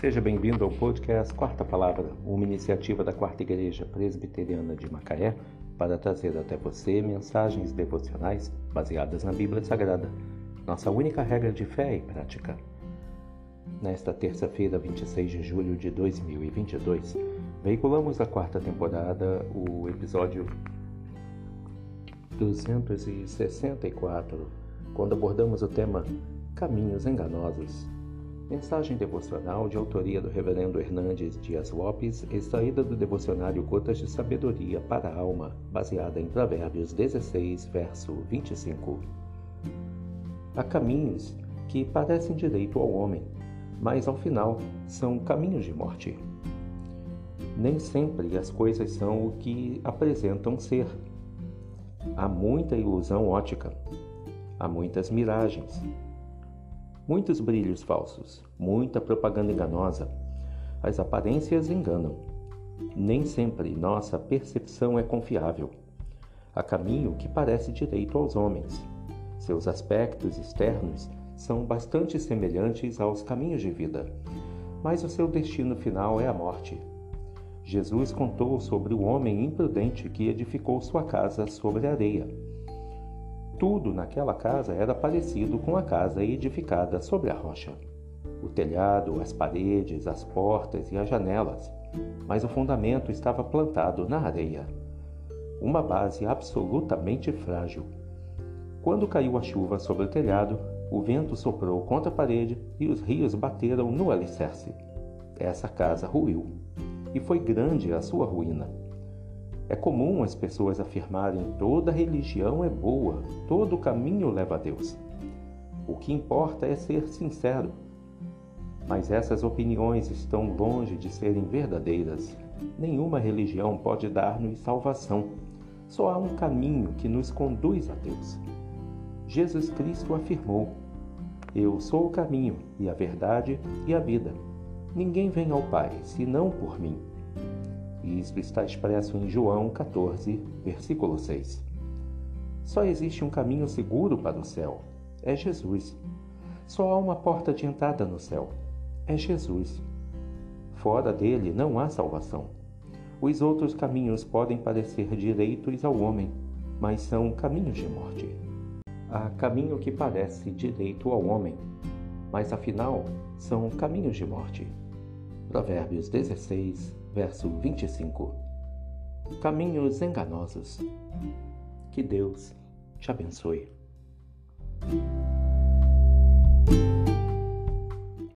Seja bem-vindo ao podcast Quarta Palavra, uma iniciativa da Quarta Igreja Presbiteriana de Macaé para trazer até você mensagens devocionais baseadas na Bíblia Sagrada, nossa única regra de fé e prática. Nesta terça-feira, 26 de julho de 2022, veiculamos a quarta temporada, o episódio 264, quando abordamos o tema Caminhos Enganosos Mensagem devocional de autoria do Reverendo Hernandes Dias Lopes, extraída do devocionário Gotas de Sabedoria para a Alma, baseada em Provérbios 16, verso 25. Há caminhos que parecem direito ao homem, mas ao final são caminhos de morte. Nem sempre as coisas são o que apresentam ser. Há muita ilusão ótica, há muitas miragens, Muitos brilhos falsos, muita propaganda enganosa. As aparências enganam. Nem sempre nossa percepção é confiável. Há caminho que parece direito aos homens. Seus aspectos externos são bastante semelhantes aos caminhos de vida, mas o seu destino final é a morte. Jesus contou sobre o homem imprudente que edificou sua casa sobre areia. Tudo naquela casa era parecido com a casa edificada sobre a rocha. O telhado, as paredes, as portas e as janelas, mas o fundamento estava plantado na areia. Uma base absolutamente frágil. Quando caiu a chuva sobre o telhado, o vento soprou contra a parede e os rios bateram no alicerce. Essa casa ruiu, e foi grande a sua ruína. É comum as pessoas afirmarem toda religião é boa, todo caminho leva a Deus. O que importa é ser sincero. Mas essas opiniões estão longe de serem verdadeiras. Nenhuma religião pode dar-nos salvação. Só há um caminho que nos conduz a Deus. Jesus Cristo afirmou: Eu sou o caminho e a verdade e a vida. Ninguém vem ao Pai senão por mim. Isto está expresso em João 14, versículo 6. Só existe um caminho seguro para o céu: é Jesus. Só há uma porta de entrada no céu: é Jesus. Fora dele não há salvação. Os outros caminhos podem parecer direitos ao homem, mas são caminhos de morte. Há caminho que parece direito ao homem, mas afinal são caminhos de morte. Provérbios 16, verso 25. Caminhos enganosos. Que Deus te abençoe.